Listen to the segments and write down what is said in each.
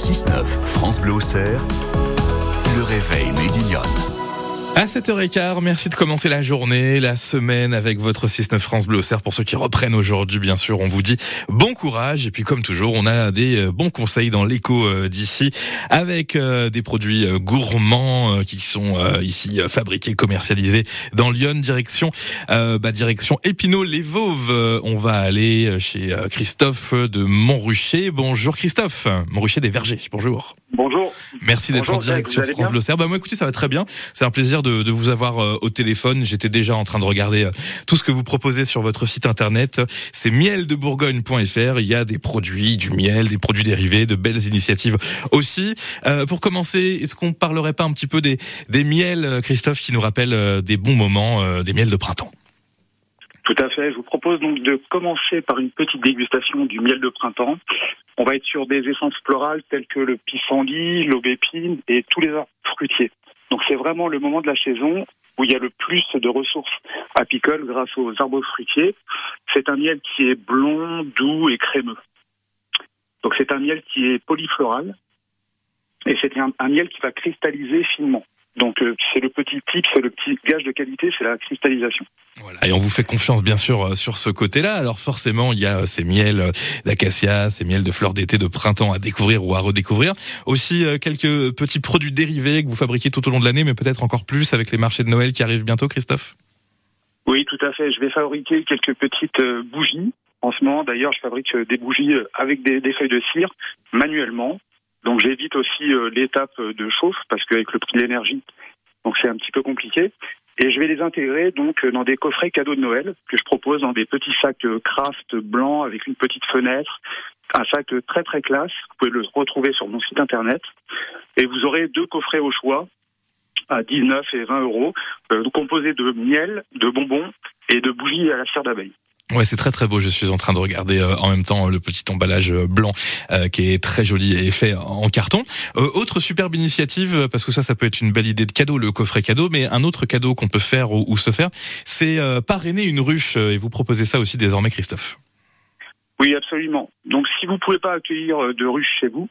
6-9, France Bleu Auxerre, le réveil Médillon. À 7h15, merci de commencer la journée, la semaine avec votre 6-9 France Bleu Auxerre. Pour ceux qui reprennent aujourd'hui, bien sûr, on vous dit bon courage. Et puis, comme toujours, on a des euh, bons conseils dans l'écho euh, d'ici avec euh, des produits gourmands qui sont ici fabriqués, commercialisés dans Lyon, direction, bah, direction Épinal-les-Vauves. On va aller chez Christophe de Montrucher. Bonjour Christophe, Montrucher des Vergers. Bonjour. Bonjour. Merci d'être en direct sur France Bleu. Bah, moi, écoutez, ça va très bien. C'est un plaisir de, de vous avoir euh, au téléphone. J'étais déjà en train de regarder euh, tout ce que vous proposez sur votre site internet. C'est mieldebourgogne.fr. Il y a des produits, du miel, des produits dérivés, de belles initiatives aussi. Euh, pour commencer, est-ce qu'on parlerait pas un petit peu des, des miels, Christophe, qui nous rappellent des bons moments, des miels de printemps? Tout à fait. Je vous propose donc de commencer par une petite dégustation du miel de printemps. On va être sur des essences florales telles que le pissenlit, l'aubépine et tous les arbres fruitiers. Donc c'est vraiment le moment de la saison où il y a le plus de ressources apicoles grâce aux arbres fruitiers. C'est un miel qui est blond, doux et crémeux. Donc c'est un miel qui est polyfloral et c'est un, miel qui va cristalliser finement. Donc euh, c'est le petit type, c'est le petit gage de qualité, c'est la cristallisation. Voilà. Et on vous fait confiance bien sûr euh, sur ce côté-là. Alors forcément, il y a euh, ces miels d'acacia, ces miels de fleurs d'été, de printemps à découvrir ou à redécouvrir. Aussi quelques petits produits dérivés que vous fabriquez tout au long de l'année, mais peut-être encore plus avec les marchés de Noël qui arrivent bientôt, Christophe? Oui, tout à fait. Je vais fabriquer quelques petites bougies. En ce moment, d'ailleurs, je fabrique des bougies avec des, des feuilles de cire manuellement. Donc j'évite aussi euh, l'étape de chauffe parce qu'avec le prix de l'énergie, donc c'est un petit peu compliqué. Et je vais les intégrer donc dans des coffrets cadeaux de Noël que je propose dans des petits sacs craft blancs avec une petite fenêtre, un sac très très classe. Vous pouvez le retrouver sur mon site internet. Et vous aurez deux coffrets au choix à 19 et 20 euros, euh, composés de miel, de bonbons et de bougies à la cire d'abeille. Ouais, c'est très très beau. Je suis en train de regarder euh, en même temps le petit emballage euh, blanc euh, qui est très joli et fait en carton. autre superbe initiative, parce que ça, ça peut être une belle idée de cadeau, le coffret cadeau, mais un autre cadeau qu'on peut faire ou, se faire, c'est parrainer une ruche. Et vous proposez ça aussi désormais, Christophe. Oui, absolument. Donc, si vous pouvez pas accueillir de ruche chez vous,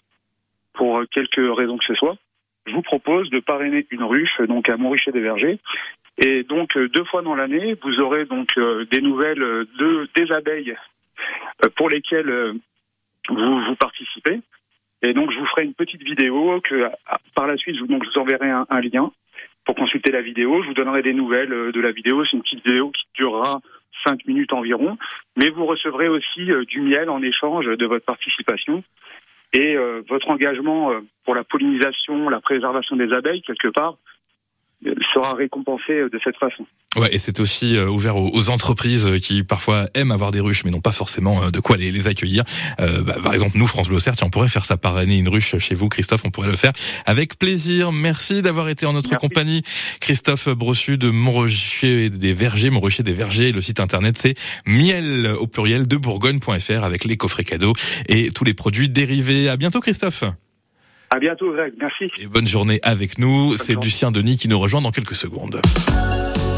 pour quelques raisons que ce soit, je vous propose de parrainer une ruche, donc à Montruchet des Vergers, et donc euh, deux fois dans l'année, vous aurez donc euh, des nouvelles euh, de des abeilles pour lesquelles vous, vous participez. Et donc je vous ferai une petite vidéo que par la suite, donc, je vous enverrai un, lien pour consulter la vidéo. Je vous donnerai des nouvelles de la vidéo. C'est une petite vidéo qui durera cinq minutes environ. Mais vous recevrez aussi du miel en échange de votre participation. Et votre engagement pour la pollinisation, la préservation des abeilles, quelque part, sera récompensé de cette façon. Ouais, et c'est aussi euh, ouvert aux, entreprises qui parfois aiment avoir des ruches, mais n'ont pas forcément euh, de quoi les, les accueillir. Euh, bah, par exemple, nous, France Bleu tiens, on pourrait faire ça par année, une ruche chez vous, Christophe, on pourrait le faire avec plaisir. Merci d'avoir été en notre compagnie, Christophe Brossu de Montrocher des Vergers, Montrocher des Vergers. Le site internet, c'est miel au pluriel de Bourgogne.fr avec les coffrets cadeaux et tous les produits dérivés. À bientôt, Christophe. À bientôt, Greg. Merci. Et bonne journée avec nous. C'est Lucien Denis qui nous rejoint dans quelques secondes.